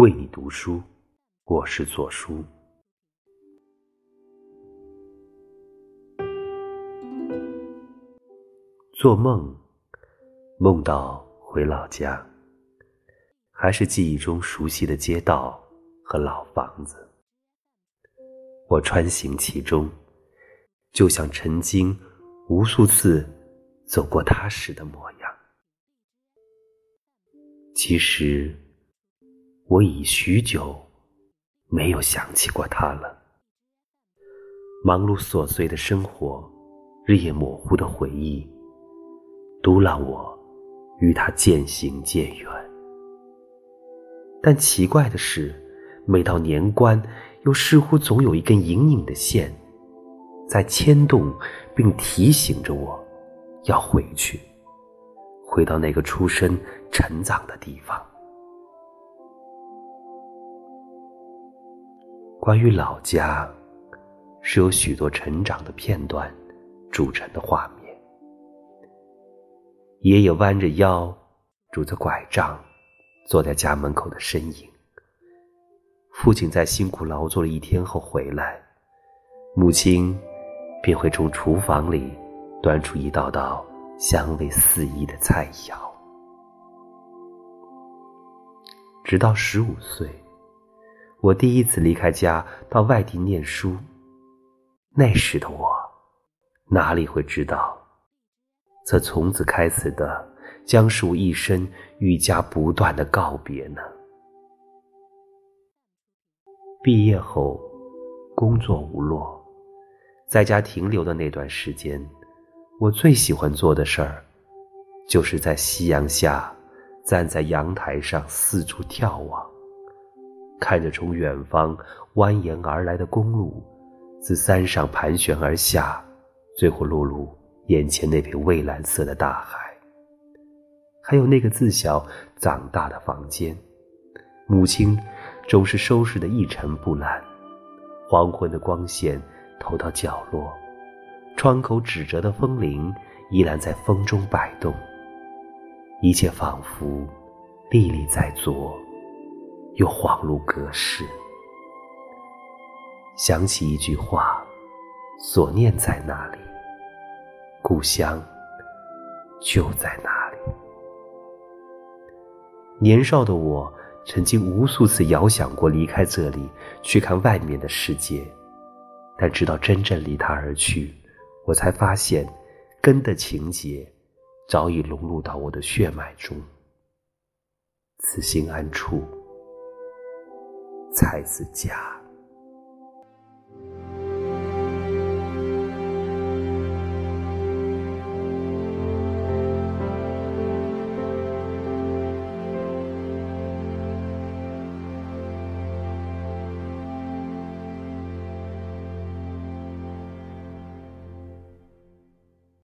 为你读书，我是左书。做梦，梦到回老家，还是记忆中熟悉的街道和老房子。我穿行其中，就像曾经无数次走过它时的模样。其实，我已许久没有想起过他了。忙碌琐碎的生活，日夜模糊的回忆，都让我与他渐行渐远。但奇怪的是，每到年关，又似乎总有一根隐隐的线，在牵动并提醒着我，要回去。回到那个出生、成长的地方。关于老家，是由许多成长的片段组成的画面。爷爷弯着腰，拄着拐杖，坐在家门口的身影。父亲在辛苦劳作了一天后回来，母亲便会从厨房里端出一道道。香味四溢的菜肴，直到十五岁，我第一次离开家到外地念书。那时的我，哪里会知道，这从此开始的将是我一生愈加不断的告别呢？毕业后，工作无落，在家停留的那段时间。我最喜欢做的事儿，就是在夕阳下，站在阳台上四处眺望，看着从远方蜿蜒而来的公路，自山上盘旋而下，最后落入眼前那片蔚蓝色的大海。还有那个自小长大的房间，母亲总是收拾的一尘不染，黄昏的光线投到角落。窗口纸折的风铃依然在风中摆动，一切仿佛历历在昨，又恍如隔世。想起一句话：“所念在哪里，故乡就在哪里。”年少的我曾经无数次遥想过离开这里，去看外面的世界，但直到真正离他而去。我才发现，根的情节早已融入到我的血脉中。此心安处，才是家。